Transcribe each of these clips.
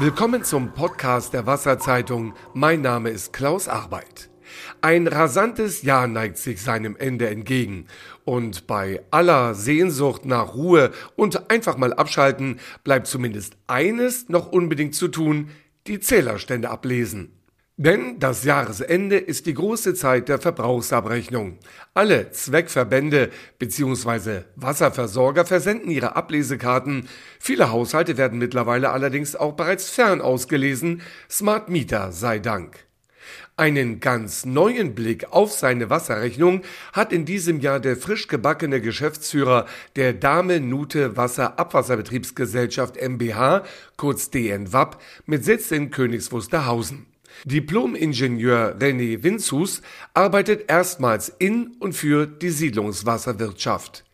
Willkommen zum Podcast der Wasserzeitung. Mein Name ist Klaus Arbeit. Ein rasantes Jahr neigt sich seinem Ende entgegen. Und bei aller Sehnsucht nach Ruhe und einfach mal abschalten bleibt zumindest eines noch unbedingt zu tun, die Zählerstände ablesen. Denn das Jahresende ist die große Zeit der Verbrauchsabrechnung. Alle Zweckverbände bzw. Wasserversorger versenden ihre Ablesekarten. Viele Haushalte werden mittlerweile allerdings auch bereits fern ausgelesen, Smart Meter sei Dank. Einen ganz neuen Blick auf seine Wasserrechnung hat in diesem Jahr der frisch gebackene Geschäftsführer der Dame Nute Wasser Abwasserbetriebsgesellschaft MBH, kurz DNWAP, mit Sitz in Königs Diplom-Ingenieur René Winzus arbeitet erstmals in und für die Siedlungswasserwirtschaft.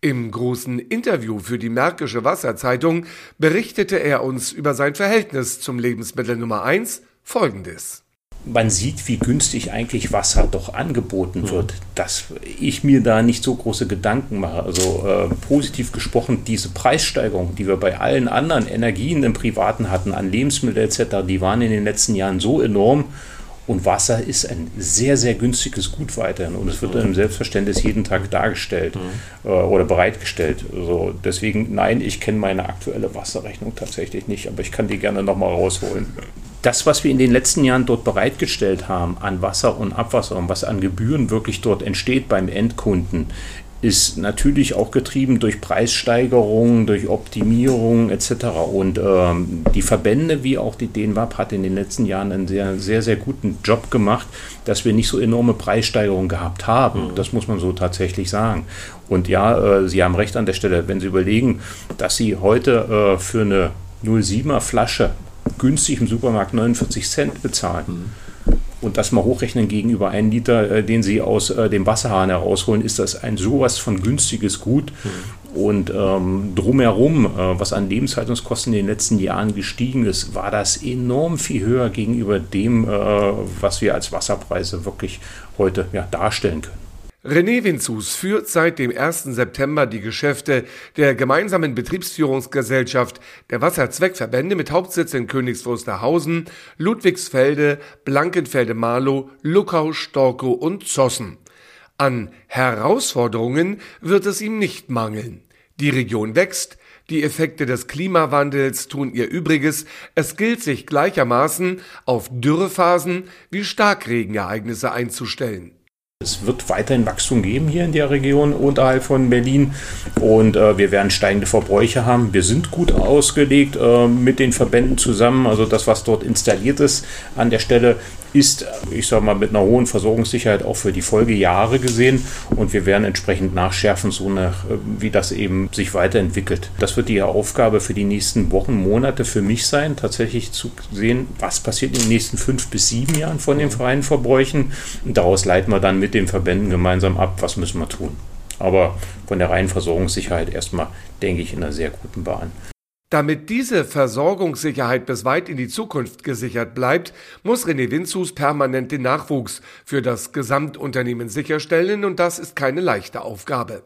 Im großen Interview für die Märkische Wasserzeitung berichtete er uns über sein Verhältnis zum Lebensmittel Nummer 1 folgendes man sieht, wie günstig eigentlich Wasser doch angeboten mhm. wird, dass ich mir da nicht so große Gedanken mache. Also äh, positiv gesprochen, diese Preissteigerung, die wir bei allen anderen Energien im Privaten hatten, an Lebensmittel etc., die waren in den letzten Jahren so enorm. Und Wasser ist ein sehr, sehr günstiges Gut weiterhin. Und es wird mhm. im Selbstverständnis jeden Tag dargestellt mhm. äh, oder bereitgestellt. Also deswegen, nein, ich kenne meine aktuelle Wasserrechnung tatsächlich nicht, aber ich kann die gerne nochmal rausholen das, was wir in den letzten Jahren dort bereitgestellt haben an Wasser und Abwasser und was an Gebühren wirklich dort entsteht beim Endkunden, ist natürlich auch getrieben durch Preissteigerungen, durch Optimierung etc. Und ähm, die Verbände wie auch die DNWAP hat in den letzten Jahren einen sehr, sehr, sehr guten Job gemacht, dass wir nicht so enorme Preissteigerungen gehabt haben. Mhm. Das muss man so tatsächlich sagen. Und ja, äh, Sie haben recht an der Stelle, wenn Sie überlegen, dass Sie heute äh, für eine 07er Flasche günstig im Supermarkt 49 Cent bezahlen. Mhm. Und das mal hochrechnen gegenüber einem Liter, äh, den Sie aus äh, dem Wasserhahn herausholen, ist das ein sowas von günstiges Gut. Mhm. Und ähm, drumherum, äh, was an Lebenshaltungskosten in den letzten Jahren gestiegen ist, war das enorm viel höher gegenüber dem, äh, was wir als Wasserpreise wirklich heute ja, darstellen können. René Winzus führt seit dem 1. September die Geschäfte der gemeinsamen Betriebsführungsgesellschaft der Wasserzweckverbände mit Hauptsitz in Königs Wusterhausen, Ludwigsfelde, Blankenfelde-Marlow, Luckau, Storkow und Zossen. An Herausforderungen wird es ihm nicht mangeln. Die Region wächst, die Effekte des Klimawandels tun ihr Übriges. Es gilt sich gleichermaßen auf Dürrephasen wie Starkregenereignisse einzustellen. Es wird weiterhin Wachstum geben hier in der Region unterhalb von Berlin und äh, wir werden steigende Verbräuche haben. Wir sind gut ausgelegt äh, mit den Verbänden zusammen. Also das, was dort installiert ist an der Stelle, ist, ich sage mal, mit einer hohen Versorgungssicherheit auch für die Folgejahre gesehen. Und wir werden entsprechend nachschärfen, so nach, äh, wie das eben sich weiterentwickelt. Das wird die Aufgabe für die nächsten Wochen, Monate für mich sein, tatsächlich zu sehen, was passiert in den nächsten fünf bis sieben Jahren von den freien Verbräuchen. Und daraus leiten wir dann mit den Verbänden gemeinsam ab, was müssen wir tun. Aber von der reinen Versorgungssicherheit erstmal, denke ich, in einer sehr guten Bahn. Damit diese Versorgungssicherheit bis weit in die Zukunft gesichert bleibt, muss René Winzus permanent den Nachwuchs für das Gesamtunternehmen sicherstellen und das ist keine leichte Aufgabe.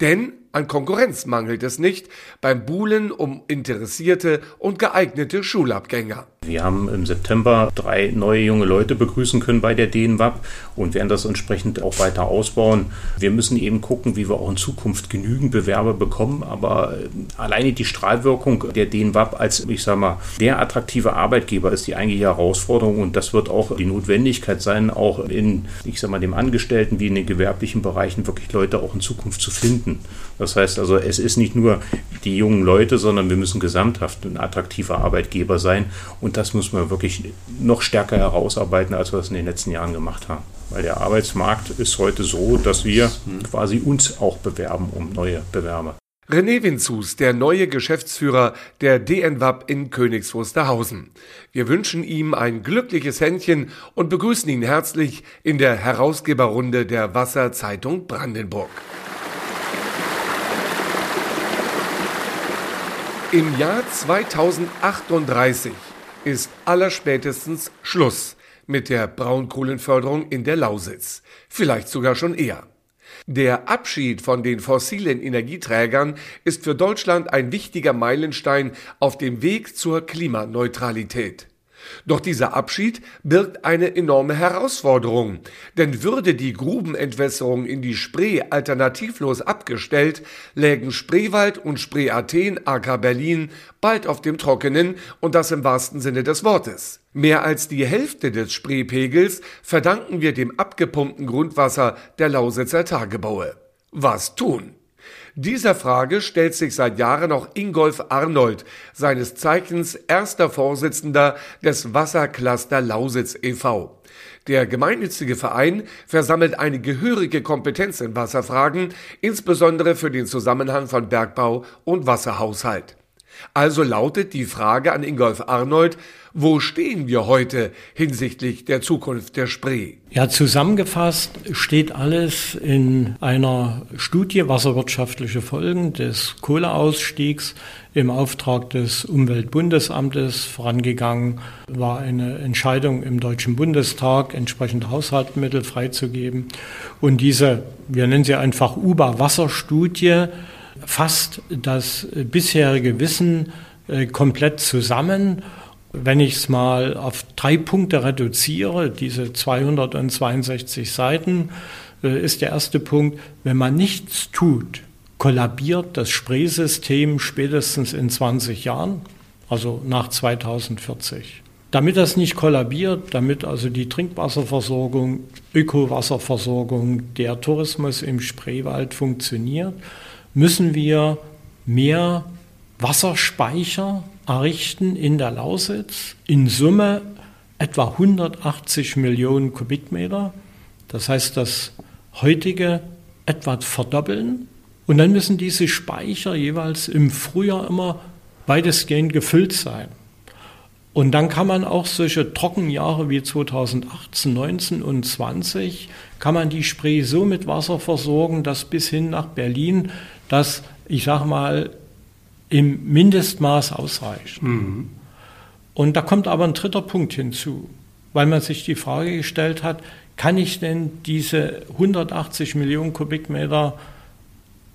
Denn an Konkurrenz mangelt es nicht beim Buhlen um interessierte und geeignete Schulabgänger. Wir haben im September drei neue junge Leute begrüßen können bei der DNWAP und werden das entsprechend auch weiter ausbauen. Wir müssen eben gucken, wie wir auch in Zukunft genügend Bewerber bekommen, aber äh, alleine die Strahlwirkung der DNWAP als, ich sag mal, der attraktive Arbeitgeber ist die eigentliche Herausforderung und das wird auch die Notwendigkeit sein, auch in, ich sag mal, dem Angestellten wie in den gewerblichen Bereichen wirklich Leute auch in Zukunft zu finden. Das heißt also, es ist nicht nur die jungen Leute, sondern wir müssen gesamthaft ein attraktiver Arbeitgeber sein. Und das müssen wir wirklich noch stärker herausarbeiten, als wir es in den letzten Jahren gemacht haben. Weil der Arbeitsmarkt ist heute so, dass wir quasi uns auch bewerben um neue Bewerber. René Winzus, der neue Geschäftsführer der DNWAP in Königs Wusterhausen. Wir wünschen ihm ein glückliches Händchen und begrüßen ihn herzlich in der Herausgeberrunde der Wasserzeitung Brandenburg. Im Jahr 2038 ist allerspätestens Schluss mit der Braunkohlenförderung in der Lausitz. Vielleicht sogar schon eher. Der Abschied von den fossilen Energieträgern ist für Deutschland ein wichtiger Meilenstein auf dem Weg zur Klimaneutralität. Doch dieser Abschied birgt eine enorme Herausforderung, denn würde die Grubenentwässerung in die Spree alternativlos abgestellt, lägen Spreewald und Spree Athen aka Berlin bald auf dem Trockenen und das im wahrsten Sinne des Wortes. Mehr als die Hälfte des Spreepegels verdanken wir dem abgepumpten Grundwasser der Lausitzer Tagebaue. Was tun? Dieser Frage stellt sich seit Jahren auch Ingolf Arnold, seines Zeichens erster Vorsitzender des Wassercluster Lausitz e.V. Der gemeinnützige Verein versammelt eine gehörige Kompetenz in Wasserfragen, insbesondere für den Zusammenhang von Bergbau und Wasserhaushalt. Also lautet die Frage an Ingolf Arnold, wo stehen wir heute hinsichtlich der Zukunft der Spree? Ja, zusammengefasst steht alles in einer Studie wasserwirtschaftliche Folgen des Kohleausstiegs im Auftrag des Umweltbundesamtes vorangegangen war eine Entscheidung im Deutschen Bundestag, entsprechende Haushaltsmittel freizugeben. Und diese, wir nennen sie einfach UBA-Wasserstudie, fasst das bisherige Wissen äh, komplett zusammen wenn ich es mal auf drei Punkte reduziere, diese 262 Seiten, äh, ist der erste Punkt, wenn man nichts tut, kollabiert das Spreesystem spätestens in 20 Jahren, also nach 2040. Damit das nicht kollabiert, damit also die Trinkwasserversorgung, Ökowasserversorgung, der Tourismus im Spreewald funktioniert, müssen wir mehr Wasserspeicher errichten in der Lausitz. In Summe etwa 180 Millionen Kubikmeter. Das heißt, das heutige etwa verdoppeln. Und dann müssen diese Speicher jeweils im Frühjahr immer weitestgehend gefüllt sein. Und dann kann man auch solche Trockenjahre wie 2018, 19 und 20, kann man die Spree so mit Wasser versorgen, dass bis hin nach Berlin das, ich sage mal, im Mindestmaß ausreicht. Mhm. Und da kommt aber ein dritter Punkt hinzu, weil man sich die Frage gestellt hat, kann ich denn diese 180 Millionen Kubikmeter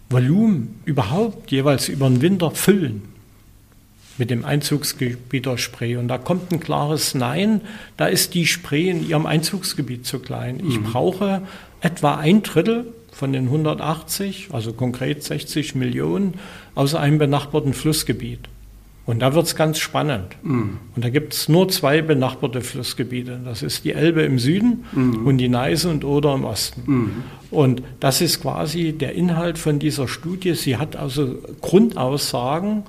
Volumen überhaupt jeweils über den Winter füllen mit dem Einzugsgebiet der Spree? Und da kommt ein klares Nein, da ist die Spree in ihrem Einzugsgebiet zu klein. Ich mhm. brauche etwa ein Drittel von den 180, also konkret 60 Millionen, aus einem benachbarten Flussgebiet. Und da wird es ganz spannend. Mhm. Und da gibt es nur zwei benachbarte Flussgebiete. Das ist die Elbe im Süden mhm. und die Neiße und Oder im Osten. Mhm. Und das ist quasi der Inhalt von dieser Studie. Sie hat also Grundaussagen.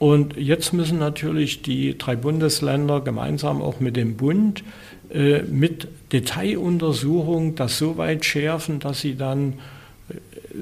Und jetzt müssen natürlich die drei Bundesländer gemeinsam auch mit dem Bund äh, mit Detailuntersuchung das so weit schärfen, dass sie dann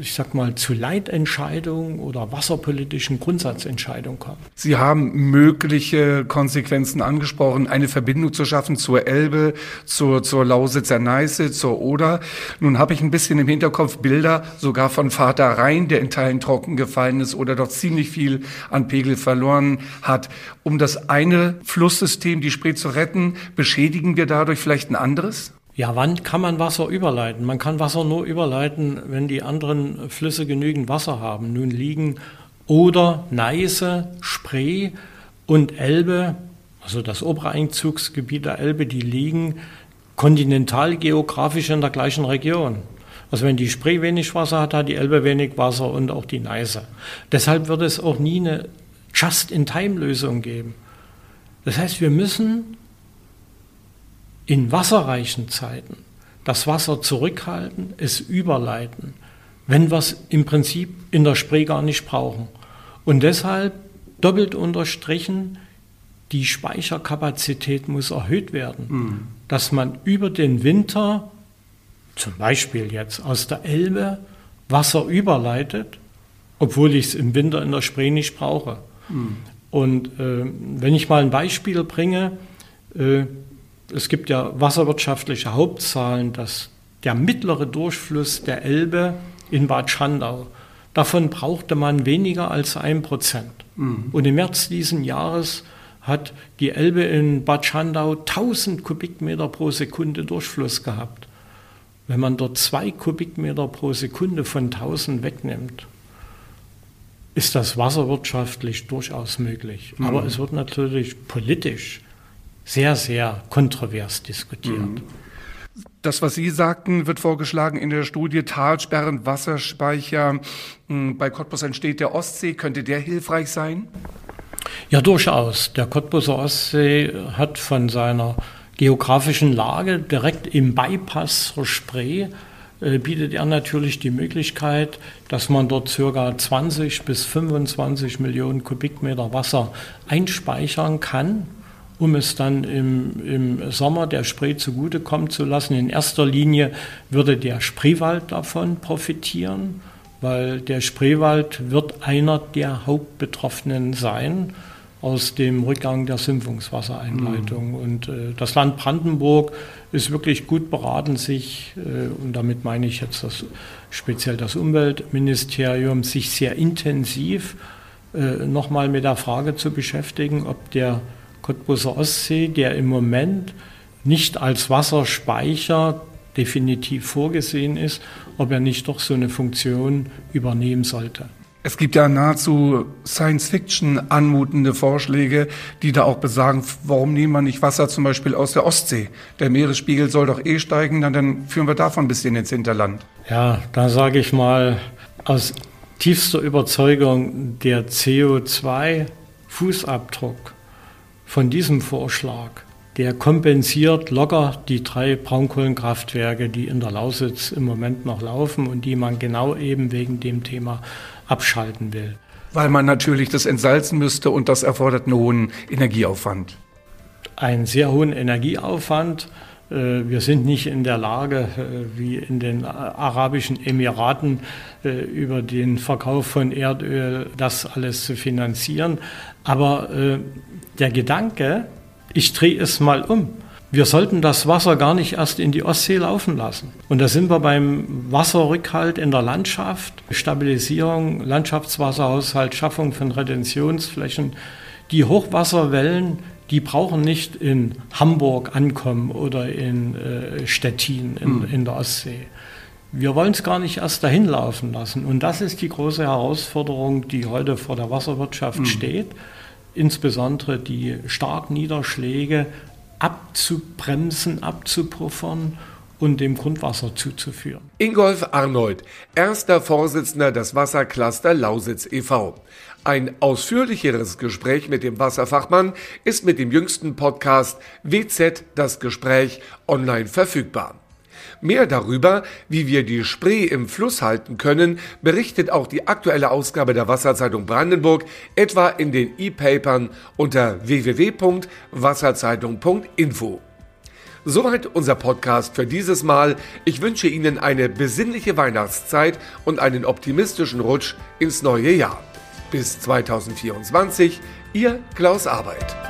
ich sag mal, zu Leitentscheidungen oder wasserpolitischen Grundsatzentscheidungen kommen. Sie haben mögliche Konsequenzen angesprochen, eine Verbindung zu schaffen zur Elbe, zur, zur Lausitzer Neiße, zur Oder. Nun habe ich ein bisschen im Hinterkopf Bilder sogar von Vater Rhein, der in Teilen trocken gefallen ist oder doch ziemlich viel an Pegel verloren hat. Um das eine Flusssystem, die Spree zu retten, beschädigen wir dadurch vielleicht ein anderes? Ja, wann kann man Wasser überleiten? Man kann Wasser nur überleiten, wenn die anderen Flüsse genügend Wasser haben. Nun liegen Oder, Neiße, Spree und Elbe, also das obere Einzugsgebiet der Elbe, die liegen kontinentalgeografisch in der gleichen Region. Also wenn die Spree wenig Wasser hat, hat die Elbe wenig Wasser und auch die Neiße. Deshalb wird es auch nie eine Just-in-Time-Lösung geben. Das heißt, wir müssen in wasserreichen Zeiten das Wasser zurückhalten, es überleiten, wenn wir es im Prinzip in der Spree gar nicht brauchen. Und deshalb doppelt unterstrichen, die Speicherkapazität muss erhöht werden, mhm. dass man über den Winter, zum Beispiel jetzt aus der Elbe, Wasser überleitet, obwohl ich es im Winter in der Spree nicht brauche. Mhm. Und äh, wenn ich mal ein Beispiel bringe, äh, es gibt ja wasserwirtschaftliche Hauptzahlen, dass der mittlere Durchfluss der Elbe in Bad Schandau, davon brauchte man weniger als ein Prozent. Mhm. Und im März diesen Jahres hat die Elbe in Bad Schandau 1000 Kubikmeter pro Sekunde Durchfluss gehabt. Wenn man dort zwei Kubikmeter pro Sekunde von 1000 wegnimmt, ist das wasserwirtschaftlich durchaus möglich. Mhm. Aber es wird natürlich politisch sehr, sehr kontrovers diskutiert. Mhm. Das, was Sie sagten, wird vorgeschlagen in der Studie Talsperren, Wasserspeicher. Hm, bei Cottbus entsteht der Ostsee. Könnte der hilfreich sein? Ja, durchaus. Der Cottbuser Ostsee hat von seiner geografischen Lage direkt im Bypass zur Spree äh, bietet er natürlich die Möglichkeit, dass man dort ca. 20 bis 25 Millionen Kubikmeter Wasser einspeichern kann um es dann im, im Sommer der Spree zugutekommen zu lassen. In erster Linie würde der Spreewald davon profitieren, weil der Spreewald wird einer der Hauptbetroffenen sein aus dem Rückgang der Sümpfungswassereinleitung. Mhm. Und äh, das Land Brandenburg ist wirklich gut beraten, sich, äh, und damit meine ich jetzt das, speziell das Umweltministerium, sich sehr intensiv äh, nochmal mit der Frage zu beschäftigen, ob der Cottbuser Ostsee, der im Moment nicht als Wasserspeicher definitiv vorgesehen ist, ob er nicht doch so eine Funktion übernehmen sollte. Es gibt ja nahezu Science-Fiction anmutende Vorschläge, die da auch besagen, warum nehmen wir nicht Wasser zum Beispiel aus der Ostsee? Der Meeresspiegel soll doch eh steigen, dann, dann führen wir davon ein bisschen ins Hinterland. Ja, da sage ich mal aus tiefster Überzeugung, der CO2-Fußabdruck von diesem Vorschlag, der kompensiert locker die drei Braunkohlenkraftwerke, die in der Lausitz im Moment noch laufen und die man genau eben wegen dem Thema abschalten will. Weil man natürlich das entsalzen müsste und das erfordert einen hohen Energieaufwand. Einen sehr hohen Energieaufwand. Äh, wir sind nicht in der Lage, äh, wie in den Arabischen Emiraten, äh, über den Verkauf von Erdöl das alles zu finanzieren. Aber der Gedanke, ich drehe es mal um. Wir sollten das Wasser gar nicht erst in die Ostsee laufen lassen. Und da sind wir beim Wasserrückhalt in der Landschaft, Stabilisierung, Landschaftswasserhaushalt, Schaffung von Retentionsflächen. Die Hochwasserwellen, die brauchen nicht in Hamburg ankommen oder in äh, Stettin in, hm. in der Ostsee. Wir wollen es gar nicht erst dahin laufen lassen. Und das ist die große Herausforderung, die heute vor der Wasserwirtschaft mhm. steht insbesondere die Starkniederschläge abzubremsen, abzupuffern und dem Grundwasser zuzuführen. Ingolf Arnold, erster Vorsitzender des Wassercluster Lausitz e.V. Ein ausführlicheres Gespräch mit dem Wasserfachmann ist mit dem jüngsten Podcast WZ das Gespräch online verfügbar. Mehr darüber, wie wir die Spree im Fluss halten können, berichtet auch die aktuelle Ausgabe der Wasserzeitung Brandenburg, etwa in den E-Papern unter www.wasserzeitung.info. Soweit unser Podcast für dieses Mal. Ich wünsche Ihnen eine besinnliche Weihnachtszeit und einen optimistischen Rutsch ins neue Jahr. Bis 2024, Ihr Klaus Arbeit.